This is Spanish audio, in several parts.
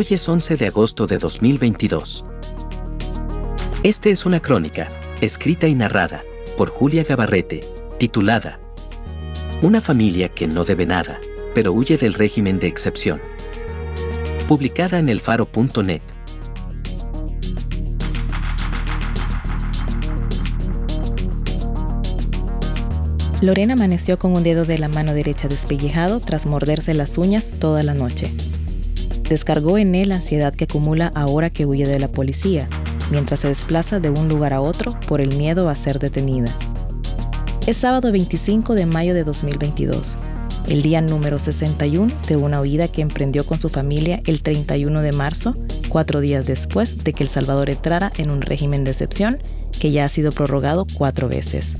Hoy es 11 de agosto de 2022. Este es una crónica, escrita y narrada, por Julia Gabarrete, titulada Una familia que no debe nada, pero huye del régimen de excepción. Publicada en elfaro.net. Lorena amaneció con un dedo de la mano derecha despellejado tras morderse las uñas toda la noche descargó en él la ansiedad que acumula ahora que huye de la policía, mientras se desplaza de un lugar a otro por el miedo a ser detenida. Es sábado 25 de mayo de 2022, el día número 61 de una huida que emprendió con su familia el 31 de marzo, cuatro días después de que El Salvador entrara en un régimen de excepción que ya ha sido prorrogado cuatro veces.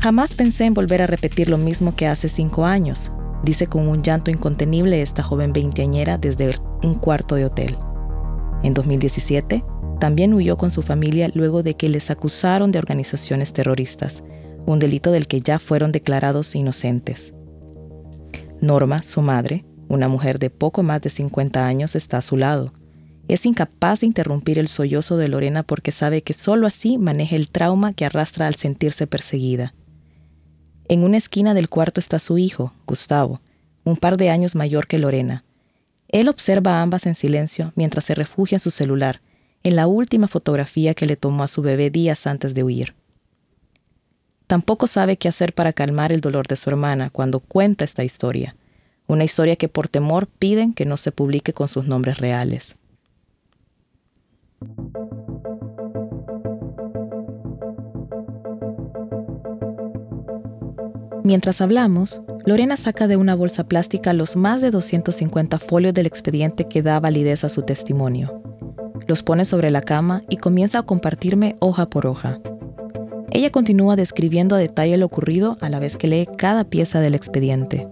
Jamás pensé en volver a repetir lo mismo que hace cinco años, dice con un llanto incontenible esta joven veinteañera desde un cuarto de hotel. En 2017, también huyó con su familia luego de que les acusaron de organizaciones terroristas, un delito del que ya fueron declarados inocentes. Norma, su madre, una mujer de poco más de 50 años, está a su lado. Es incapaz de interrumpir el sollozo de Lorena porque sabe que sólo así maneja el trauma que arrastra al sentirse perseguida. En una esquina del cuarto está su hijo, Gustavo, un par de años mayor que Lorena. Él observa a ambas en silencio mientras se refugia en su celular, en la última fotografía que le tomó a su bebé días antes de huir. Tampoco sabe qué hacer para calmar el dolor de su hermana cuando cuenta esta historia, una historia que por temor piden que no se publique con sus nombres reales. Mientras hablamos, Lorena saca de una bolsa plástica los más de 250 folios del expediente que da validez a su testimonio. Los pone sobre la cama y comienza a compartirme hoja por hoja. Ella continúa describiendo a detalle lo ocurrido a la vez que lee cada pieza del expediente.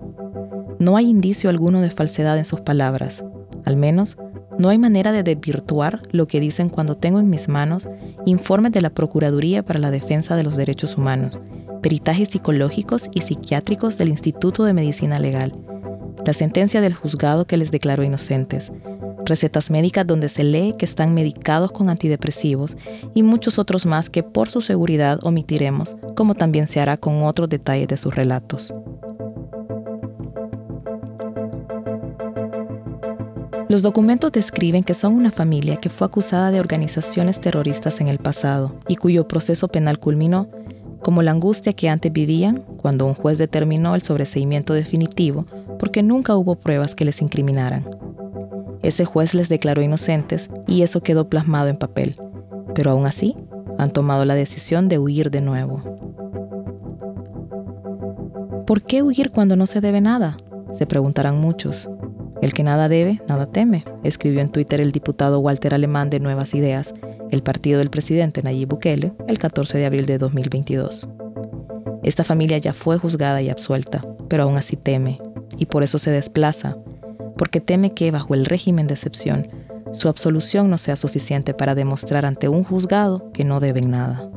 No hay indicio alguno de falsedad en sus palabras. Al menos, no hay manera de desvirtuar lo que dicen cuando tengo en mis manos informes de la Procuraduría para la Defensa de los Derechos Humanos peritajes psicológicos y psiquiátricos del Instituto de Medicina Legal, la sentencia del juzgado que les declaró inocentes, recetas médicas donde se lee que están medicados con antidepresivos y muchos otros más que por su seguridad omitiremos, como también se hará con otros detalles de sus relatos. Los documentos describen que son una familia que fue acusada de organizaciones terroristas en el pasado y cuyo proceso penal culminó como la angustia que antes vivían cuando un juez determinó el sobreseimiento definitivo porque nunca hubo pruebas que les incriminaran. Ese juez les declaró inocentes y eso quedó plasmado en papel, pero aún así han tomado la decisión de huir de nuevo. ¿Por qué huir cuando no se debe nada? Se preguntarán muchos. El que nada debe, nada teme, escribió en Twitter el diputado Walter Alemán de Nuevas Ideas, el partido del presidente Nayib Bukele, el 14 de abril de 2022. Esta familia ya fue juzgada y absuelta, pero aún así teme, y por eso se desplaza, porque teme que bajo el régimen de excepción, su absolución no sea suficiente para demostrar ante un juzgado que no deben nada.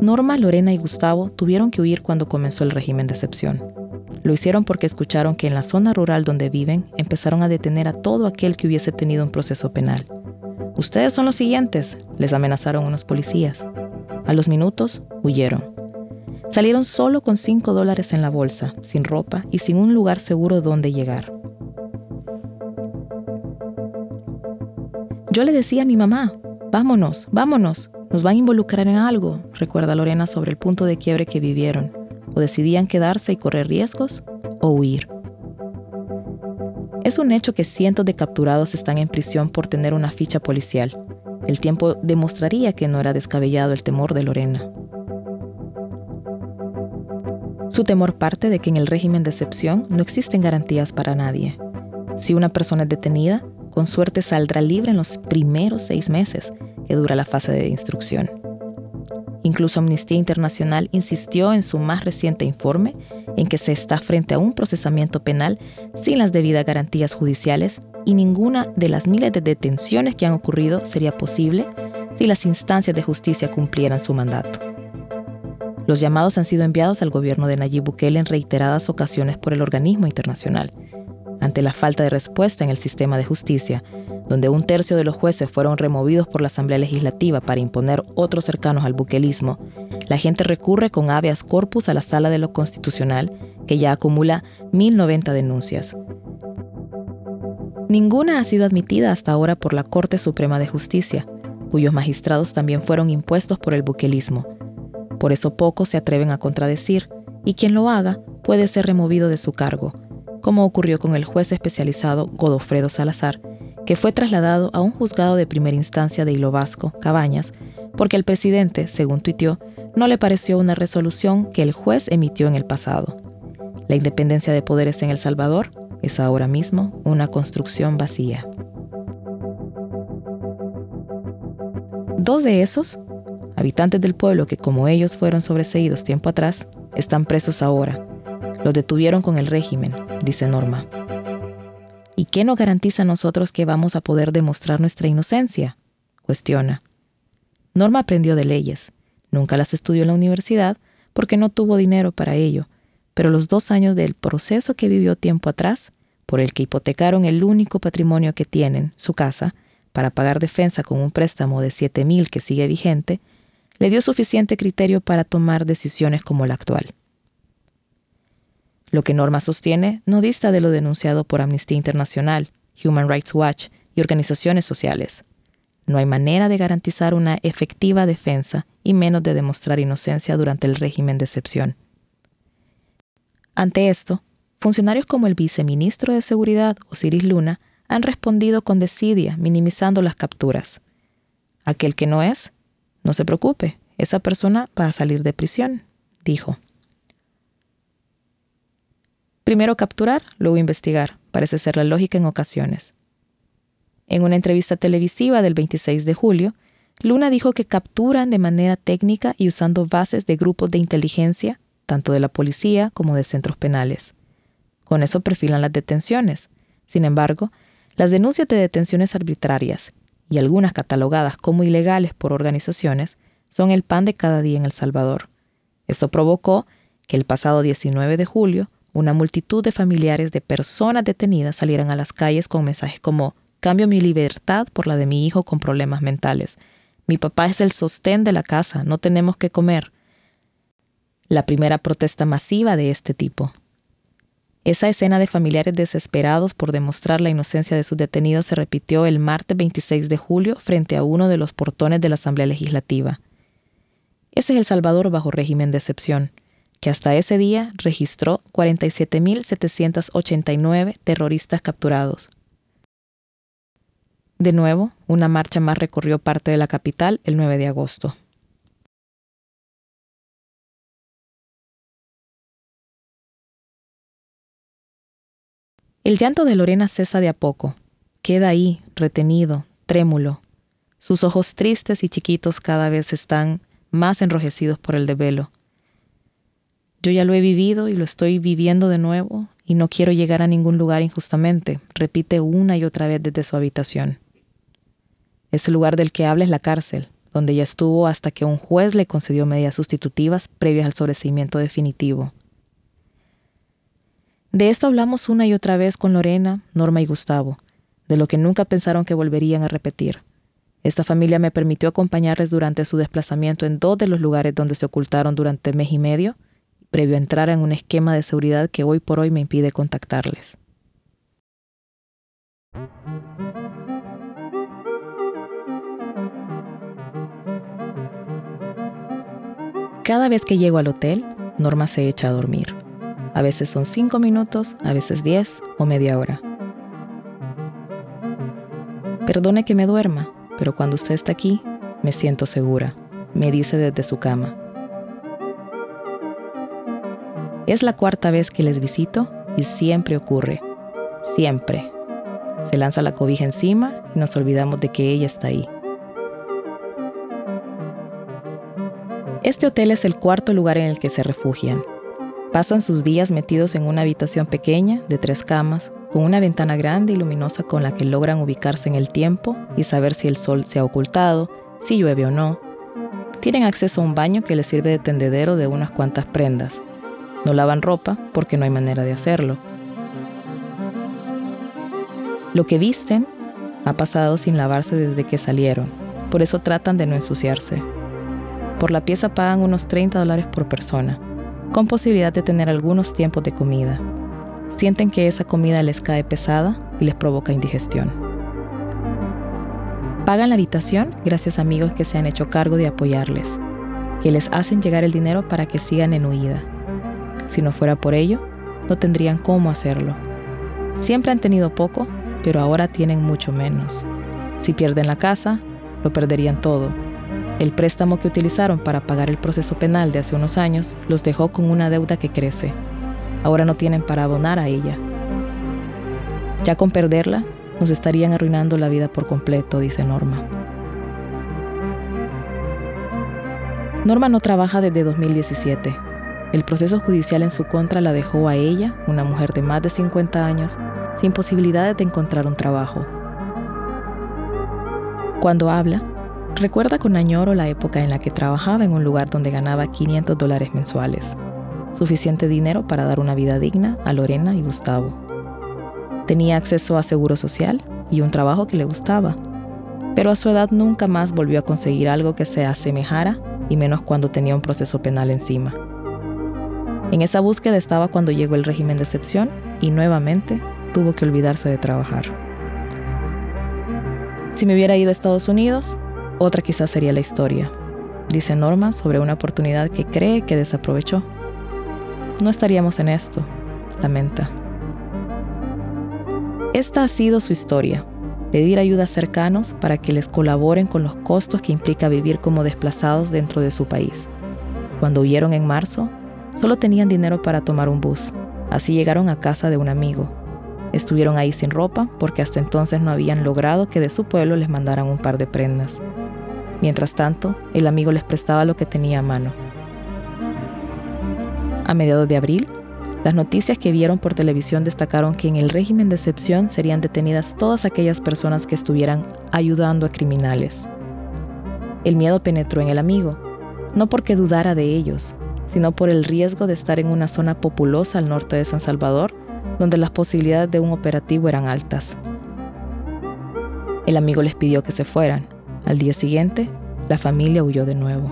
Norma, Lorena y Gustavo tuvieron que huir cuando comenzó el régimen de excepción. Lo hicieron porque escucharon que en la zona rural donde viven empezaron a detener a todo aquel que hubiese tenido un proceso penal. Ustedes son los siguientes, les amenazaron unos policías. A los minutos, huyeron. Salieron solo con 5 dólares en la bolsa, sin ropa y sin un lugar seguro donde llegar. Yo le decía a mi mamá, vámonos, vámonos, nos van a involucrar en algo, recuerda Lorena sobre el punto de quiebre que vivieron o decidían quedarse y correr riesgos o huir. Es un hecho que cientos de capturados están en prisión por tener una ficha policial. El tiempo demostraría que no era descabellado el temor de Lorena. Su temor parte de que en el régimen de excepción no existen garantías para nadie. Si una persona es detenida, con suerte saldrá libre en los primeros seis meses que dura la fase de instrucción. Incluso Amnistía Internacional insistió en su más reciente informe en que se está frente a un procesamiento penal sin las debidas garantías judiciales y ninguna de las miles de detenciones que han ocurrido sería posible si las instancias de justicia cumplieran su mandato. Los llamados han sido enviados al gobierno de Nayib Bukele en reiteradas ocasiones por el organismo internacional. Ante la falta de respuesta en el sistema de justicia, donde un tercio de los jueces fueron removidos por la Asamblea Legislativa para imponer otros cercanos al buquelismo, la gente recurre con habeas corpus a la Sala de lo Constitucional, que ya acumula 1.090 denuncias. Ninguna ha sido admitida hasta ahora por la Corte Suprema de Justicia, cuyos magistrados también fueron impuestos por el buquelismo. Por eso pocos se atreven a contradecir, y quien lo haga puede ser removido de su cargo, como ocurrió con el juez especializado Godofredo Salazar, que fue trasladado a un juzgado de primera instancia de Hilo Vasco, Cabañas, porque al presidente, según tuiteó, no le pareció una resolución que el juez emitió en el pasado. La independencia de poderes en El Salvador es ahora mismo una construcción vacía. Dos de esos, habitantes del pueblo que como ellos fueron sobreseídos tiempo atrás, están presos ahora. Los detuvieron con el régimen, dice Norma. ¿Y qué nos garantiza a nosotros que vamos a poder demostrar nuestra inocencia? cuestiona. Norma aprendió de leyes. Nunca las estudió en la universidad porque no tuvo dinero para ello, pero los dos años del proceso que vivió tiempo atrás, por el que hipotecaron el único patrimonio que tienen, su casa, para pagar defensa con un préstamo de 7 mil que sigue vigente, le dio suficiente criterio para tomar decisiones como la actual. Lo que Norma sostiene no dista de lo denunciado por Amnistía Internacional, Human Rights Watch y organizaciones sociales. No hay manera de garantizar una efectiva defensa y menos de demostrar inocencia durante el régimen de excepción. Ante esto, funcionarios como el viceministro de Seguridad, Osiris Luna, han respondido con desidia, minimizando las capturas. Aquel que no es, no se preocupe, esa persona va a salir de prisión, dijo. Primero capturar, luego investigar, parece ser la lógica en ocasiones. En una entrevista televisiva del 26 de julio, Luna dijo que capturan de manera técnica y usando bases de grupos de inteligencia, tanto de la policía como de centros penales. Con eso perfilan las detenciones. Sin embargo, las denuncias de detenciones arbitrarias, y algunas catalogadas como ilegales por organizaciones, son el pan de cada día en El Salvador. Esto provocó que el pasado 19 de julio una multitud de familiares de personas detenidas salieron a las calles con mensajes como Cambio mi libertad por la de mi hijo con problemas mentales. Mi papá es el sostén de la casa, no tenemos que comer. La primera protesta masiva de este tipo. Esa escena de familiares desesperados por demostrar la inocencia de sus detenidos se repitió el martes 26 de julio frente a uno de los portones de la Asamblea Legislativa. Ese es El Salvador bajo régimen de excepción que hasta ese día registró 47.789 terroristas capturados. De nuevo, una marcha más recorrió parte de la capital el 9 de agosto. El llanto de Lorena cesa de a poco. Queda ahí, retenido, trémulo. Sus ojos tristes y chiquitos cada vez están más enrojecidos por el desvelo. Yo ya lo he vivido y lo estoy viviendo de nuevo y no quiero llegar a ningún lugar injustamente, repite una y otra vez desde su habitación. Ese lugar del que habla es la cárcel, donde ella estuvo hasta que un juez le concedió medidas sustitutivas previas al sobreseimiento definitivo. De esto hablamos una y otra vez con Lorena, Norma y Gustavo, de lo que nunca pensaron que volverían a repetir. Esta familia me permitió acompañarles durante su desplazamiento en dos de los lugares donde se ocultaron durante mes y medio previo a entrar en un esquema de seguridad que hoy por hoy me impide contactarles. Cada vez que llego al hotel, Norma se echa a dormir. A veces son cinco minutos, a veces diez o media hora. Perdone que me duerma, pero cuando usted está aquí, me siento segura, me dice desde su cama. Es la cuarta vez que les visito y siempre ocurre. Siempre. Se lanza la cobija encima y nos olvidamos de que ella está ahí. Este hotel es el cuarto lugar en el que se refugian. Pasan sus días metidos en una habitación pequeña de tres camas, con una ventana grande y luminosa con la que logran ubicarse en el tiempo y saber si el sol se ha ocultado, si llueve o no. Tienen acceso a un baño que les sirve de tendedero de unas cuantas prendas. No lavan ropa porque no hay manera de hacerlo. Lo que visten ha pasado sin lavarse desde que salieron, por eso tratan de no ensuciarse. Por la pieza pagan unos 30 dólares por persona, con posibilidad de tener algunos tiempos de comida. Sienten que esa comida les cae pesada y les provoca indigestión. Pagan la habitación gracias a amigos que se han hecho cargo de apoyarles, que les hacen llegar el dinero para que sigan en huida. Si no fuera por ello, no tendrían cómo hacerlo. Siempre han tenido poco, pero ahora tienen mucho menos. Si pierden la casa, lo perderían todo el préstamo que utilizaron para pagar el proceso penal de hace unos años los dejó con una deuda que crece. Ahora no tienen para abonar a ella. Ya con perderla, nos estarían arruinando la vida por completo, dice Norma. Norma no trabaja desde 2017. El proceso judicial en su contra la dejó a ella, una mujer de más de 50 años, sin posibilidades de encontrar un trabajo. Cuando habla, Recuerda con añoro la época en la que trabajaba en un lugar donde ganaba 500 dólares mensuales, suficiente dinero para dar una vida digna a Lorena y Gustavo. Tenía acceso a seguro social y un trabajo que le gustaba, pero a su edad nunca más volvió a conseguir algo que se asemejara y menos cuando tenía un proceso penal encima. En esa búsqueda estaba cuando llegó el régimen de excepción y nuevamente tuvo que olvidarse de trabajar. Si me hubiera ido a Estados Unidos, otra quizás sería la historia, dice Norma sobre una oportunidad que cree que desaprovechó. No estaríamos en esto, lamenta. Esta ha sido su historia, pedir ayuda a cercanos para que les colaboren con los costos que implica vivir como desplazados dentro de su país. Cuando huyeron en marzo, solo tenían dinero para tomar un bus, así llegaron a casa de un amigo. Estuvieron ahí sin ropa porque hasta entonces no habían logrado que de su pueblo les mandaran un par de prendas. Mientras tanto, el amigo les prestaba lo que tenía a mano. A mediados de abril, las noticias que vieron por televisión destacaron que en el régimen de excepción serían detenidas todas aquellas personas que estuvieran ayudando a criminales. El miedo penetró en el amigo, no porque dudara de ellos, sino por el riesgo de estar en una zona populosa al norte de San Salvador, donde las posibilidades de un operativo eran altas. El amigo les pidió que se fueran, al día siguiente, la familia huyó de nuevo.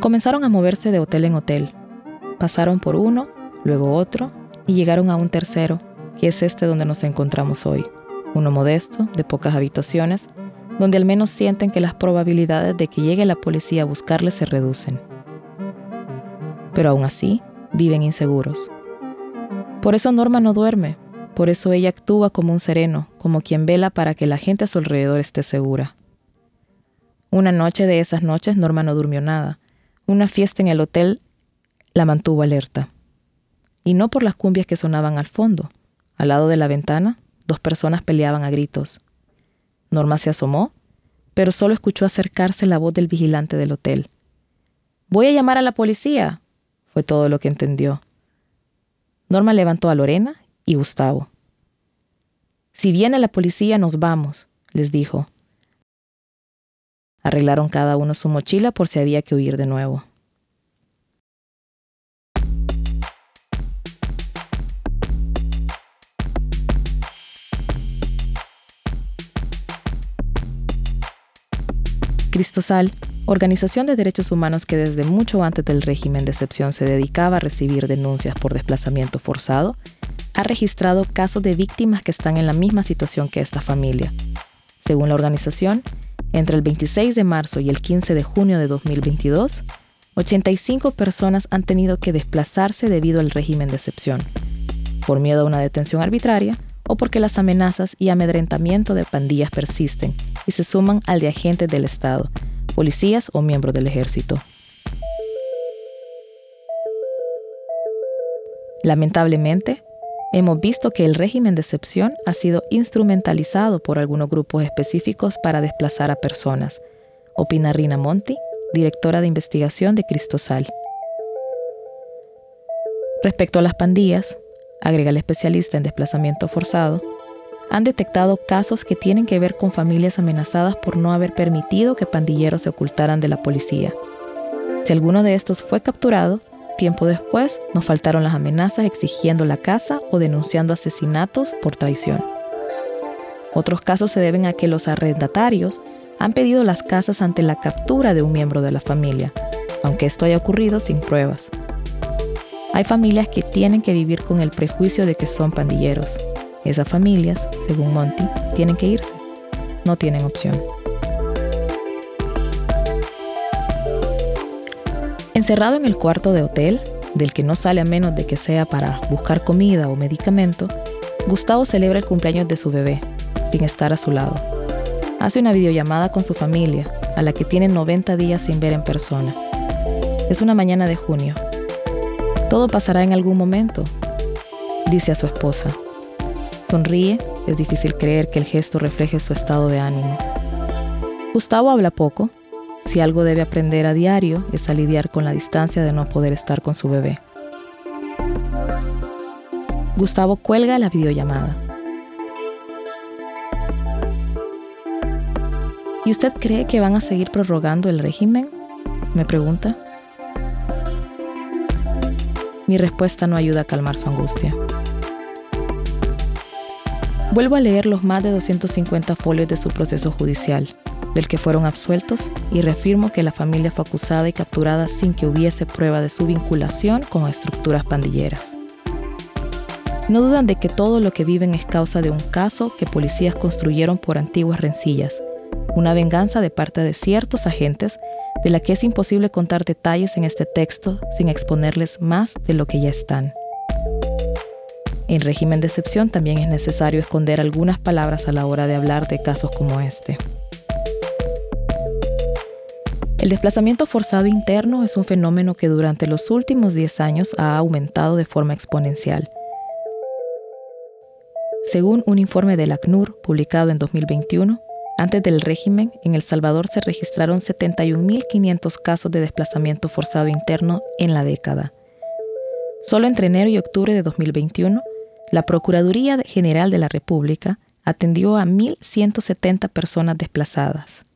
Comenzaron a moverse de hotel en hotel. Pasaron por uno, luego otro, y llegaron a un tercero, que es este donde nos encontramos hoy. Uno modesto, de pocas habitaciones, donde al menos sienten que las probabilidades de que llegue la policía a buscarles se reducen. Pero aún así, viven inseguros. Por eso Norma no duerme, por eso ella actúa como un sereno, como quien vela para que la gente a su alrededor esté segura. Una noche de esas noches Norma no durmió nada. Una fiesta en el hotel la mantuvo alerta. Y no por las cumbias que sonaban al fondo. Al lado de la ventana, dos personas peleaban a gritos. Norma se asomó, pero solo escuchó acercarse la voz del vigilante del hotel. Voy a llamar a la policía, fue todo lo que entendió. Norma levantó a Lorena y Gustavo. Si viene la policía, nos vamos, les dijo. Arreglaron cada uno su mochila por si había que huir de nuevo. Cristosal, organización de derechos humanos que desde mucho antes del régimen de excepción se dedicaba a recibir denuncias por desplazamiento forzado, ha registrado casos de víctimas que están en la misma situación que esta familia. Según la organización, entre el 26 de marzo y el 15 de junio de 2022, 85 personas han tenido que desplazarse debido al régimen de excepción, por miedo a una detención arbitraria o porque las amenazas y amedrentamiento de pandillas persisten y se suman al de agentes del Estado, policías o miembros del ejército. Lamentablemente, hemos visto que el régimen de excepción ha sido instrumentalizado por algunos grupos específicos para desplazar a personas, opina Rina Monti, directora de investigación de Cristosal. Respecto a las pandillas, agrega el especialista en desplazamiento forzado, han detectado casos que tienen que ver con familias amenazadas por no haber permitido que pandilleros se ocultaran de la policía. Si alguno de estos fue capturado, tiempo después nos faltaron las amenazas exigiendo la casa o denunciando asesinatos por traición. Otros casos se deben a que los arrendatarios han pedido las casas ante la captura de un miembro de la familia, aunque esto haya ocurrido sin pruebas. Hay familias que tienen que vivir con el prejuicio de que son pandilleros. Esas familias, según Monty, tienen que irse. No tienen opción. Encerrado en el cuarto de hotel, del que no sale a menos de que sea para buscar comida o medicamento, Gustavo celebra el cumpleaños de su bebé, sin estar a su lado. Hace una videollamada con su familia, a la que tiene 90 días sin ver en persona. Es una mañana de junio. Todo pasará en algún momento, dice a su esposa. Sonríe, es difícil creer que el gesto refleje su estado de ánimo. Gustavo habla poco. Si algo debe aprender a diario es a lidiar con la distancia de no poder estar con su bebé. Gustavo cuelga la videollamada. ¿Y usted cree que van a seguir prorrogando el régimen? Me pregunta. Mi respuesta no ayuda a calmar su angustia. Vuelvo a leer los más de 250 folios de su proceso judicial, del que fueron absueltos, y reafirmo que la familia fue acusada y capturada sin que hubiese prueba de su vinculación con estructuras pandilleras. No dudan de que todo lo que viven es causa de un caso que policías construyeron por antiguas rencillas, una venganza de parte de ciertos agentes de la que es imposible contar detalles en este texto sin exponerles más de lo que ya están. En régimen de excepción también es necesario esconder algunas palabras a la hora de hablar de casos como este. El desplazamiento forzado interno es un fenómeno que durante los últimos 10 años ha aumentado de forma exponencial. Según un informe del ACNUR publicado en 2021, antes del régimen, en El Salvador se registraron 71.500 casos de desplazamiento forzado interno en la década. Solo entre enero y octubre de 2021 la Procuraduría General de la República atendió a 1.170 personas desplazadas.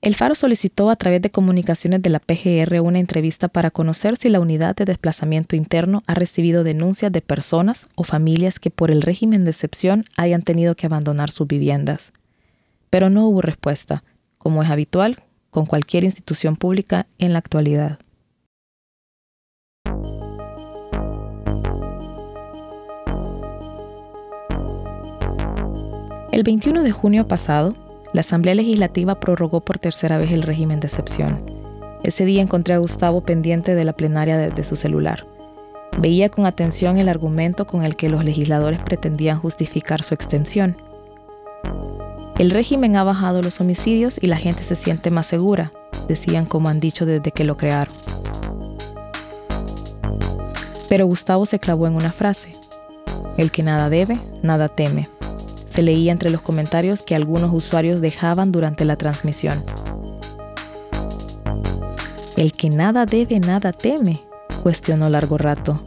El Faro solicitó a través de comunicaciones de la PGR una entrevista para conocer si la unidad de desplazamiento interno ha recibido denuncias de personas o familias que por el régimen de excepción hayan tenido que abandonar sus viviendas. Pero no hubo respuesta, como es habitual con cualquier institución pública en la actualidad. El 21 de junio pasado, la Asamblea Legislativa prorrogó por tercera vez el régimen de excepción. Ese día encontré a Gustavo pendiente de la plenaria desde su celular. Veía con atención el argumento con el que los legisladores pretendían justificar su extensión. El régimen ha bajado los homicidios y la gente se siente más segura, decían como han dicho desde que lo crearon. Pero Gustavo se clavó en una frase. El que nada debe, nada teme. Se leía entre los comentarios que algunos usuarios dejaban durante la transmisión. El que nada debe, nada teme, cuestionó largo rato.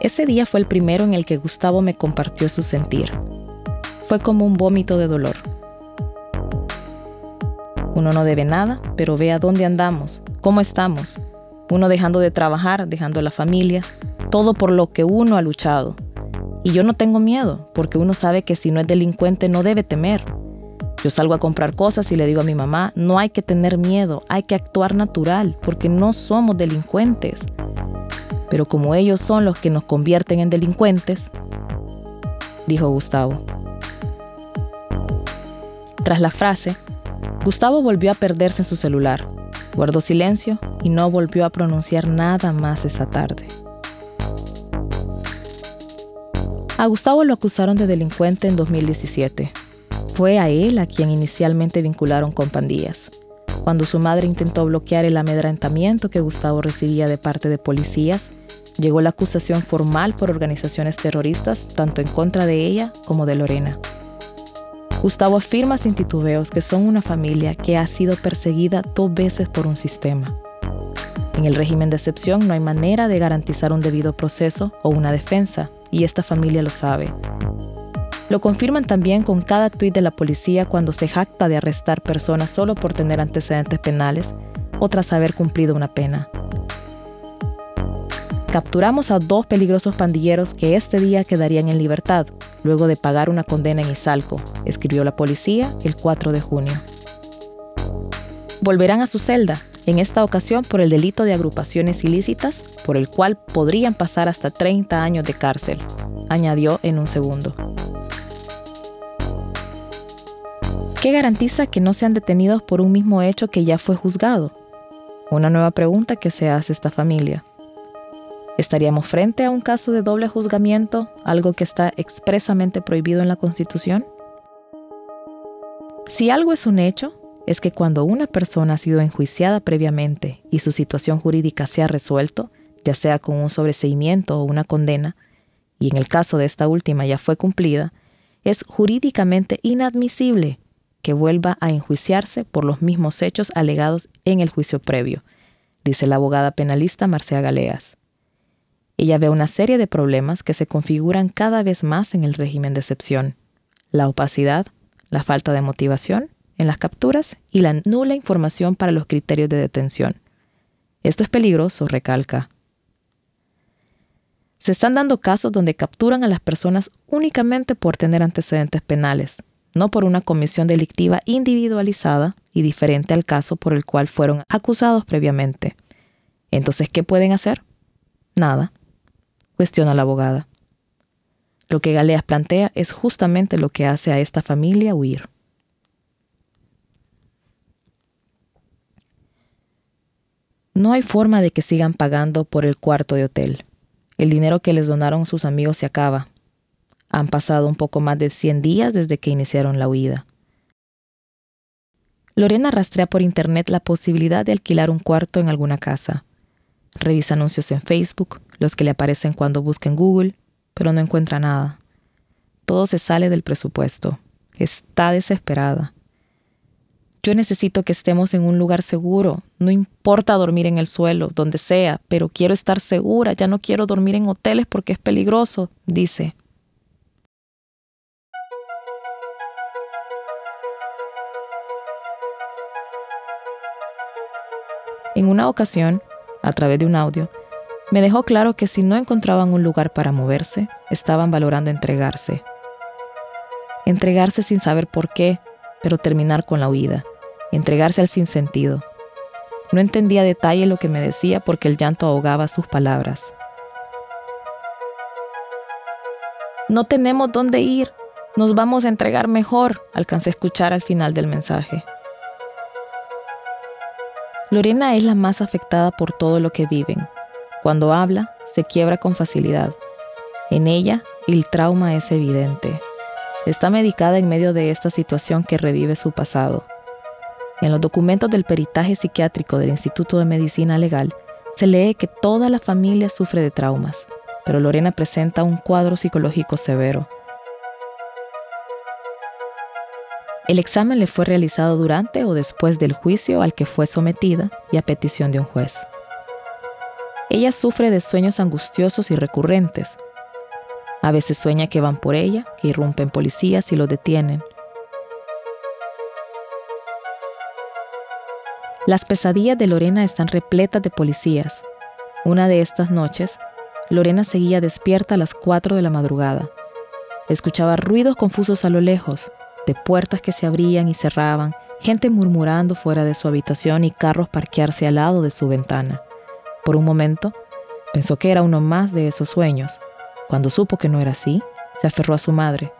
Ese día fue el primero en el que Gustavo me compartió su sentir. Fue como un vómito de dolor. Uno no debe nada, pero ve a dónde andamos, cómo estamos. Uno dejando de trabajar, dejando la familia, todo por lo que uno ha luchado. Y yo no tengo miedo, porque uno sabe que si no es delincuente no debe temer. Yo salgo a comprar cosas y le digo a mi mamá, no hay que tener miedo, hay que actuar natural, porque no somos delincuentes. Pero como ellos son los que nos convierten en delincuentes, dijo Gustavo. Tras la frase, Gustavo volvió a perderse en su celular, guardó silencio y no volvió a pronunciar nada más esa tarde. A Gustavo lo acusaron de delincuente en 2017. Fue a él a quien inicialmente vincularon con pandillas. Cuando su madre intentó bloquear el amedrentamiento que Gustavo recibía de parte de policías, llegó la acusación formal por organizaciones terroristas tanto en contra de ella como de Lorena. Gustavo afirma sin titubeos que son una familia que ha sido perseguida dos veces por un sistema. En el régimen de excepción no hay manera de garantizar un debido proceso o una defensa, y esta familia lo sabe. Lo confirman también con cada tuit de la policía cuando se jacta de arrestar personas solo por tener antecedentes penales o tras haber cumplido una pena. Capturamos a dos peligrosos pandilleros que este día quedarían en libertad, luego de pagar una condena en Izalco, escribió la policía el 4 de junio. Volverán a su celda, en esta ocasión por el delito de agrupaciones ilícitas, por el cual podrían pasar hasta 30 años de cárcel, añadió en un segundo. ¿Qué garantiza que no sean detenidos por un mismo hecho que ya fue juzgado? Una nueva pregunta que se hace esta familia. ¿Estaríamos frente a un caso de doble juzgamiento, algo que está expresamente prohibido en la Constitución? Si algo es un hecho, es que cuando una persona ha sido enjuiciada previamente y su situación jurídica se ha resuelto, ya sea con un sobreseimiento o una condena, y en el caso de esta última ya fue cumplida, es jurídicamente inadmisible que vuelva a enjuiciarse por los mismos hechos alegados en el juicio previo, dice la abogada penalista Marcia Galeas. Ella ve una serie de problemas que se configuran cada vez más en el régimen de excepción. La opacidad, la falta de motivación en las capturas y la nula información para los criterios de detención. Esto es peligroso, recalca. Se están dando casos donde capturan a las personas únicamente por tener antecedentes penales, no por una comisión delictiva individualizada y diferente al caso por el cual fueron acusados previamente. Entonces, ¿qué pueden hacer? Nada, cuestiona la abogada. Lo que Galeas plantea es justamente lo que hace a esta familia huir. No hay forma de que sigan pagando por el cuarto de hotel. El dinero que les donaron sus amigos se acaba. Han pasado un poco más de 100 días desde que iniciaron la huida. Lorena rastrea por internet la posibilidad de alquilar un cuarto en alguna casa. Revisa anuncios en Facebook, los que le aparecen cuando busca en Google, pero no encuentra nada. Todo se sale del presupuesto. Está desesperada. Yo necesito que estemos en un lugar seguro. No importa dormir en el suelo, donde sea, pero quiero estar segura. Ya no quiero dormir en hoteles porque es peligroso, dice. En una ocasión, a través de un audio, me dejó claro que si no encontraban un lugar para moverse, estaban valorando entregarse. Entregarse sin saber por qué, pero terminar con la huida entregarse al sinsentido. No entendía detalle lo que me decía porque el llanto ahogaba sus palabras. No tenemos dónde ir, nos vamos a entregar mejor, alcancé a escuchar al final del mensaje. Lorena es la más afectada por todo lo que viven. Cuando habla, se quiebra con facilidad. En ella, el trauma es evidente. Está medicada en medio de esta situación que revive su pasado. En los documentos del peritaje psiquiátrico del Instituto de Medicina Legal se lee que toda la familia sufre de traumas, pero Lorena presenta un cuadro psicológico severo. El examen le fue realizado durante o después del juicio al que fue sometida y a petición de un juez. Ella sufre de sueños angustiosos y recurrentes. A veces sueña que van por ella, que irrumpen policías y lo detienen, Las pesadillas de Lorena están repletas de policías. Una de estas noches, Lorena seguía despierta a las 4 de la madrugada. Escuchaba ruidos confusos a lo lejos, de puertas que se abrían y cerraban, gente murmurando fuera de su habitación y carros parquearse al lado de su ventana. Por un momento, pensó que era uno más de esos sueños. Cuando supo que no era así, se aferró a su madre.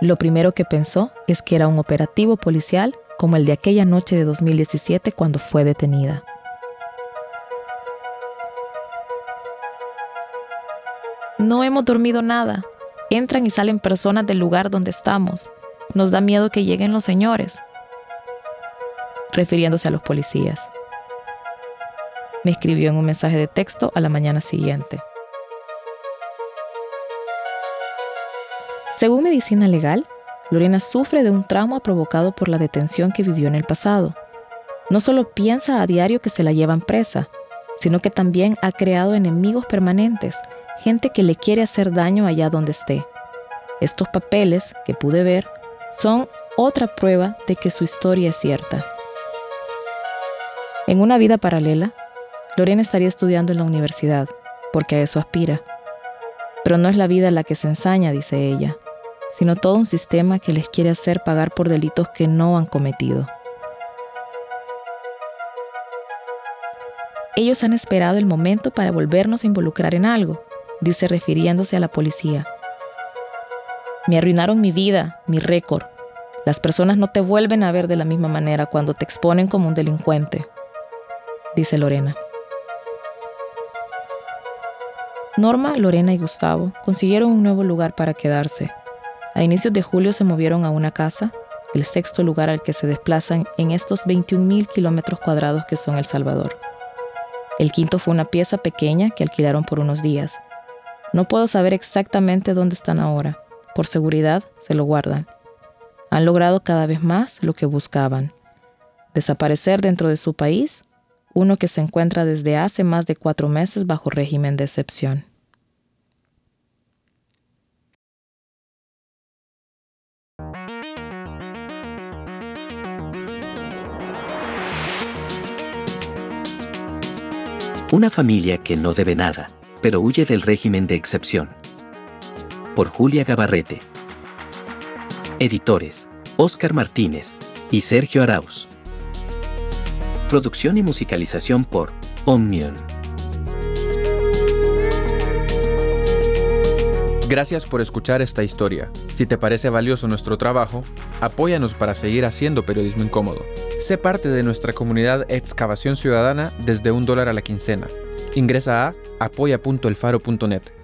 Lo primero que pensó es que era un operativo policial como el de aquella noche de 2017 cuando fue detenida. No hemos dormido nada. Entran y salen personas del lugar donde estamos. Nos da miedo que lleguen los señores. Refiriéndose a los policías. Me escribió en un mensaje de texto a la mañana siguiente. Según medicina legal, Lorena sufre de un trauma provocado por la detención que vivió en el pasado. No solo piensa a diario que se la llevan presa, sino que también ha creado enemigos permanentes, gente que le quiere hacer daño allá donde esté. Estos papeles que pude ver son otra prueba de que su historia es cierta. En una vida paralela, Lorena estaría estudiando en la universidad, porque a eso aspira. Pero no es la vida la que se ensaña, dice ella, sino todo un sistema que les quiere hacer pagar por delitos que no han cometido. Ellos han esperado el momento para volvernos a involucrar en algo, dice refiriéndose a la policía. Me arruinaron mi vida, mi récord. Las personas no te vuelven a ver de la misma manera cuando te exponen como un delincuente, dice Lorena. Norma, Lorena y Gustavo consiguieron un nuevo lugar para quedarse. A inicios de julio se movieron a una casa, el sexto lugar al que se desplazan en estos 21.000 kilómetros cuadrados que son El Salvador. El quinto fue una pieza pequeña que alquilaron por unos días. No puedo saber exactamente dónde están ahora. Por seguridad, se lo guardan. Han logrado cada vez más lo que buscaban. Desaparecer dentro de su país, uno que se encuentra desde hace más de cuatro meses bajo régimen de excepción. Una familia que no debe nada, pero huye del régimen de excepción. Por Julia Gabarrete. Editores, Óscar Martínez y Sergio Arauz. Producción y musicalización por Omnium. Gracias por escuchar esta historia. Si te parece valioso nuestro trabajo, apóyanos para seguir haciendo periodismo incómodo. Sé parte de nuestra comunidad Excavación Ciudadana desde un dólar a la quincena. Ingresa a apoya.elfaro.net.